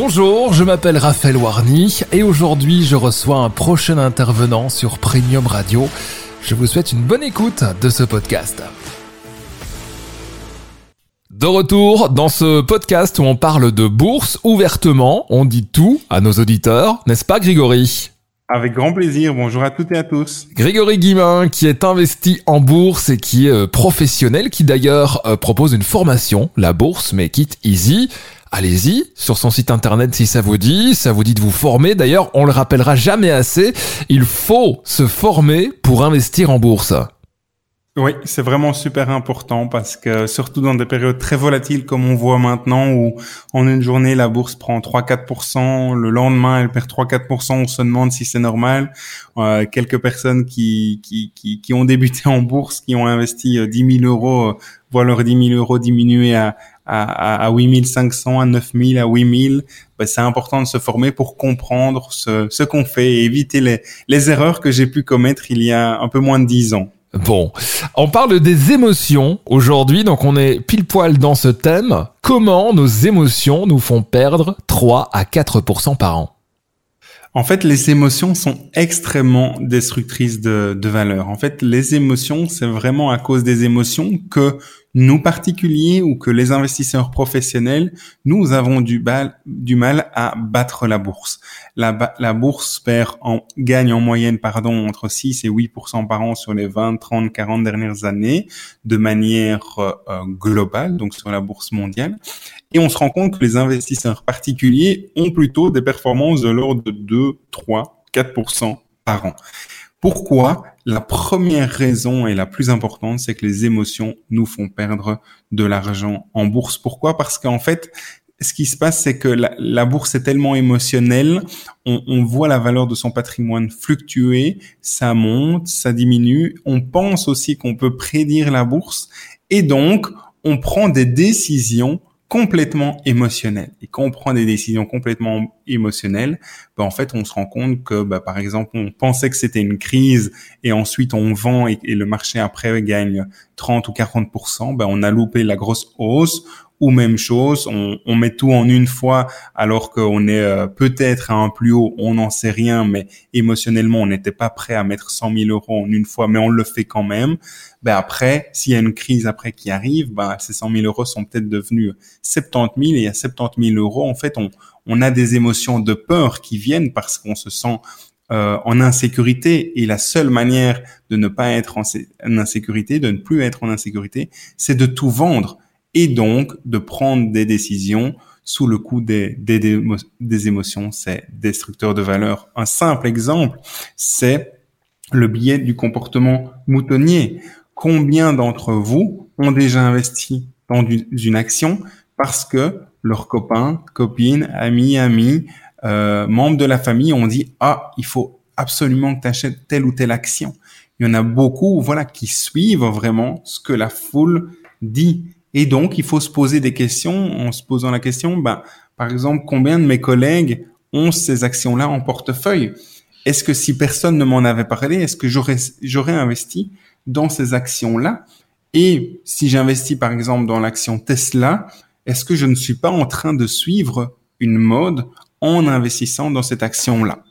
Bonjour, je m'appelle Raphaël Warny et aujourd'hui je reçois un prochain intervenant sur Premium Radio. Je vous souhaite une bonne écoute de ce podcast. De retour dans ce podcast où on parle de bourse ouvertement, on dit tout à nos auditeurs, n'est-ce pas Grégory? Avec grand plaisir. Bonjour à toutes et à tous. Grégory Guimin, qui est investi en bourse et qui est euh, professionnel, qui d'ailleurs euh, propose une formation, la bourse, mais quitte easy. Allez-y sur son site internet si ça vous dit, ça vous dit de vous former. D'ailleurs, on le rappellera jamais assez, il faut se former pour investir en bourse. Oui, c'est vraiment super important parce que surtout dans des périodes très volatiles comme on voit maintenant où en une journée la bourse prend 3-4%, le lendemain elle perd 3-4%, on se demande si c'est normal. Euh, quelques personnes qui, qui, qui, ont débuté en bourse, qui ont investi 10 euh, 000 euros, euh, voient leurs 10 000 euros diminuer à, à, à 8 500, à 9 000, à 8 000. Ben, c'est important de se former pour comprendre ce, ce qu'on fait et éviter les, les erreurs que j'ai pu commettre il y a un peu moins de 10 ans. Bon, on parle des émotions aujourd'hui, donc on est pile poil dans ce thème. Comment nos émotions nous font perdre 3 à 4% par an? En fait, les émotions sont extrêmement destructrices de, de valeur. En fait, les émotions, c'est vraiment à cause des émotions que nous particuliers ou que les investisseurs professionnels, nous avons du, du mal à battre la bourse. La, bourse perd en, gagne en moyenne pardon, entre 6 et 8% par an sur les 20, 30, 40 dernières années de manière euh, globale, donc sur la bourse mondiale. Et on se rend compte que les investisseurs particuliers ont plutôt des performances de l'ordre de 2, 3, 4% par an. Pourquoi La première raison et la plus importante, c'est que les émotions nous font perdre de l'argent en bourse. Pourquoi? Parce qu'en fait, ce qui se passe, c'est que la, bourse est tellement émotionnelle, on, on, voit la valeur de son patrimoine fluctuer, ça monte, ça diminue, on pense aussi qu'on peut prédire la bourse, et donc on prend des décisions complètement émotionnel. Et quand on prend des décisions complètement émotionnelles, bah, en fait, on se rend compte que, bah, par exemple, on pensait que c'était une crise et ensuite on vend et, et, le marché après gagne 30 ou 40% bah, on a loupé la grosse hausse ou même chose, on, on, met tout en une fois alors qu'on est euh, peut-être à un plus haut, on n'en sait rien, mais émotionnellement, on n'était pas prêt à mettre 100 000 euros en une fois, mais on le fait quand même. Ben après, s'il y a une crise après qui arrive, ben ces 100 000 euros sont peut-être devenus 70 000 et à 70 000 euros, en fait, on, on a des émotions de peur qui viennent parce qu'on se sent euh, en insécurité. Et la seule manière de ne pas être en, en insécurité, de ne plus être en insécurité, c'est de tout vendre et donc de prendre des décisions sous le coup des, émotions, c'est destructeur de valeur. Un simple exemple, c'est le biais du comportement moutonnier. Combien d'entre vous ont déjà investi dans une action parce que leurs copains, copines, amis, amis, euh, membres de la famille ont dit ah il faut absolument que tu achètes telle ou telle action. Il y en a beaucoup voilà qui suivent vraiment ce que la foule dit et donc, il faut se poser des questions. En se posant la question, ben, par exemple, combien de mes collègues ont ces actions-là en portefeuille? Est-ce que si personne ne m'en avait parlé, est-ce que j'aurais, investi dans ces actions-là? Et si j'investis, par exemple, dans l'action Tesla, est-ce que je ne suis pas en train de suivre une mode en investissant dans cette action-là?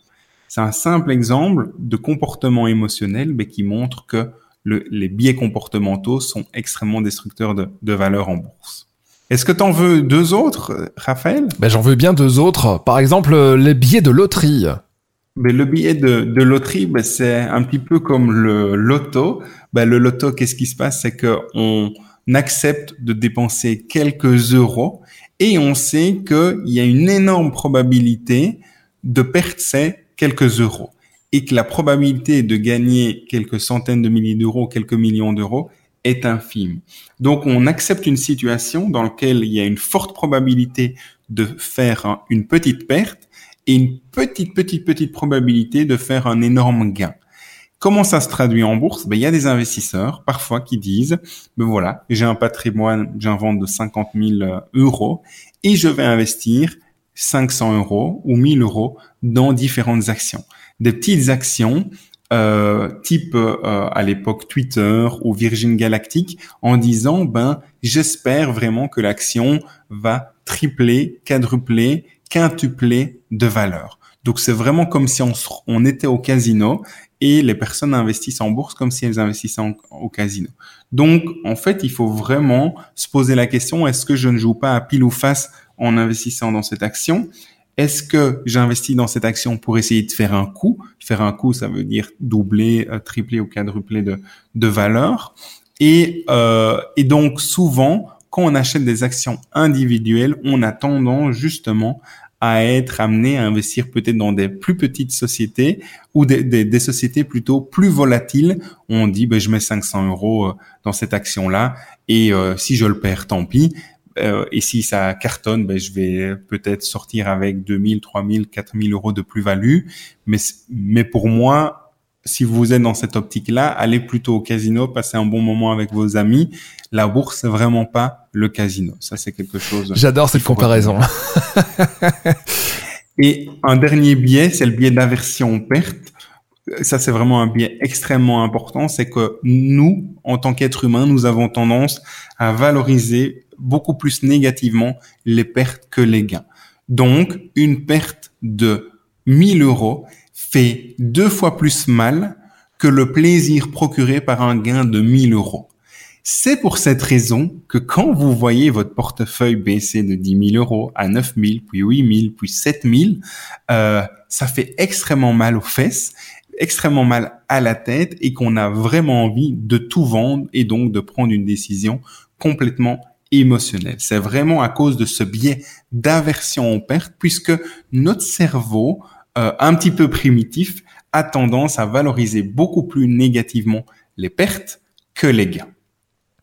C'est un simple exemple de comportement émotionnel, mais qui montre que les biais comportementaux sont extrêmement destructeurs de, de valeur en bourse. Est-ce que tu en veux deux autres, Raphaël? Ben, J'en veux bien deux autres. Par exemple, euh, les billets de loterie. Mais ben, le billet de, de loterie, ben, c'est un petit peu comme le loto. Ben, le loto, qu'est-ce qui se passe? C'est qu'on accepte de dépenser quelques euros et on sait qu'il y a une énorme probabilité de perdre ces quelques euros et que la probabilité de gagner quelques centaines de milliers d'euros, quelques millions d'euros est infime. Donc on accepte une situation dans laquelle il y a une forte probabilité de faire une petite perte et une petite, petite, petite probabilité de faire un énorme gain. Comment ça se traduit en bourse? Ben, Il y a des investisseurs parfois qui disent, ben voilà, j'ai un patrimoine, j'ai un vente de 50 000 euros et je vais investir 500 euros ou 1000 euros dans différentes actions des petites actions euh, type euh, à l'époque Twitter ou Virgin Galactic en disant ben j'espère vraiment que l'action va tripler, quadrupler, quintupler de valeur. Donc c'est vraiment comme si on, on, était au casino et les personnes investissent en bourse comme si elles investissaient au casino. Donc en fait, il faut vraiment se poser la question est-ce que je ne joue pas à pile ou face en investissant dans cette action? Est-ce que j'investis dans cette action pour essayer de faire un coup Faire un coup, ça veut dire doubler, euh, tripler ou quadrupler de, de valeur. Et, euh, et donc souvent, quand on achète des actions individuelles, on a tendance justement à être amené à investir peut-être dans des plus petites sociétés ou des, sociétés plutôt plus volatiles. On dit, ben, je mets 500 euros euh, dans cette action-là et euh, si je le perds, tant pis. Euh, et si ça cartonne, ben, je vais peut-être sortir avec 2000, 3000, 4000 euros de plus-value. Mais, mais pour moi, si vous êtes dans cette optique-là, allez plutôt au casino, passez un bon moment avec vos amis. La bourse, c'est vraiment pas le casino. Ça, c'est quelque chose. J'adore cette comparaison. et un dernier biais, c'est le biais d'aversion perte. Ça, c'est vraiment un biais extrêmement important. C'est que nous, en tant qu'êtres humains, nous avons tendance à valoriser beaucoup plus négativement les pertes que les gains. Donc, une perte de 1000 euros fait deux fois plus mal que le plaisir procuré par un gain de 1000 euros. C'est pour cette raison que quand vous voyez votre portefeuille baisser de 10 000 euros à 9 000, puis 8 000, puis 7 000, euh, ça fait extrêmement mal aux fesses, extrêmement mal à la tête et qu'on a vraiment envie de tout vendre et donc de prendre une décision complètement émotionnelle. C'est vraiment à cause de ce biais d'aversion aux pertes puisque notre cerveau euh, un petit peu primitif, a tendance à valoriser beaucoup plus négativement les pertes que les gains.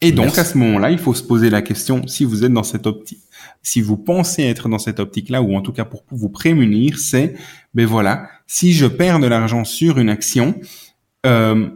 Et donc à ce moment-là, il faut se poser la question si vous êtes dans cette optique, si vous pensez être dans cette optique-là, ou en tout cas pour vous prémunir, c'est ben voilà, si je perds de l'argent sur une action, euh,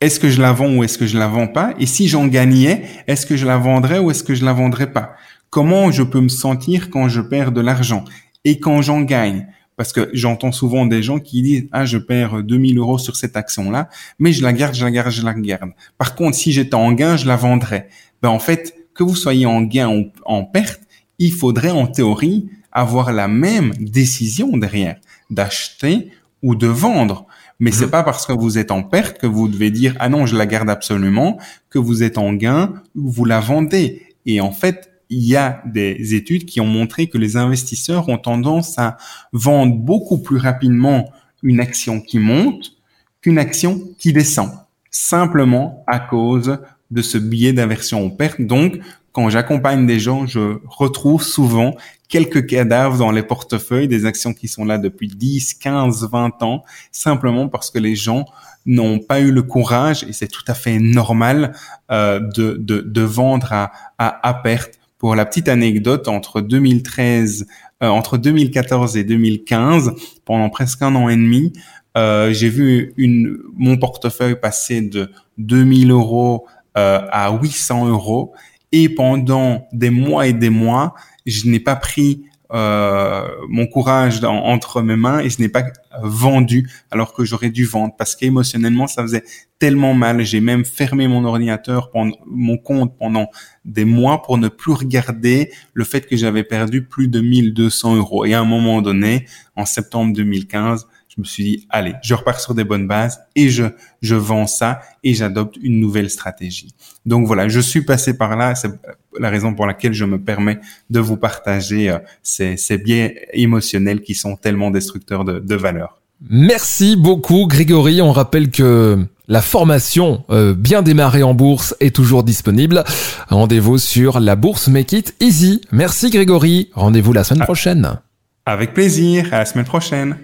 est-ce que je la vends ou est-ce que je la vends pas? Et si j'en gagnais, est-ce que je la vendrais ou est-ce que je la vendrais pas? Comment je peux me sentir quand je perds de l'argent? Et quand j'en gagne? Parce que j'entends souvent des gens qui disent ah je perds 2000 euros sur cette action là, mais je la garde, je la garde, je la garde. Par contre, si j'étais en gain, je la vendrais. Ben en fait, que vous soyez en gain ou en perte, il faudrait en théorie avoir la même décision derrière. D'acheter ou de vendre. Mais c'est mhm. pas parce que vous êtes en perte que vous devez dire ah non je la garde absolument que vous êtes en gain vous la vendez. Et en fait il y a des études qui ont montré que les investisseurs ont tendance à vendre beaucoup plus rapidement une action qui monte qu'une action qui descend, simplement à cause de ce biais d'aversion aux pertes. Donc, quand j'accompagne des gens, je retrouve souvent quelques cadavres dans les portefeuilles, des actions qui sont là depuis 10, 15, 20 ans, simplement parce que les gens n'ont pas eu le courage, et c'est tout à fait normal, euh, de, de, de, vendre à, à, à perte pour la petite anecdote, entre 2013, euh, entre 2014 et 2015, pendant presque un an et demi, euh, j'ai vu une, mon portefeuille passer de 2000 euros euh, à 800 euros. Et pendant des mois et des mois, je n'ai pas pris euh, mon courage entre mes mains et je n'ai pas vendu alors que j'aurais dû vendre parce qu'émotionnellement ça faisait tellement mal. J'ai même fermé mon ordinateur, pendant, mon compte pendant des mois pour ne plus regarder le fait que j'avais perdu plus de 1200 euros. Et à un moment donné, en septembre 2015, je me suis dit, allez, je repars sur des bonnes bases et je, je vends ça et j'adopte une nouvelle stratégie. Donc voilà, je suis passé par là. C'est la raison pour laquelle je me permets de vous partager euh, ces, ces biais émotionnels qui sont tellement destructeurs de, de valeur. Merci beaucoup, Grégory. On rappelle que la formation euh, bien démarrée en bourse est toujours disponible. Rendez-vous sur la bourse Make It Easy. Merci Grégory. Rendez-vous la semaine ah. prochaine. Avec plaisir. À la semaine prochaine.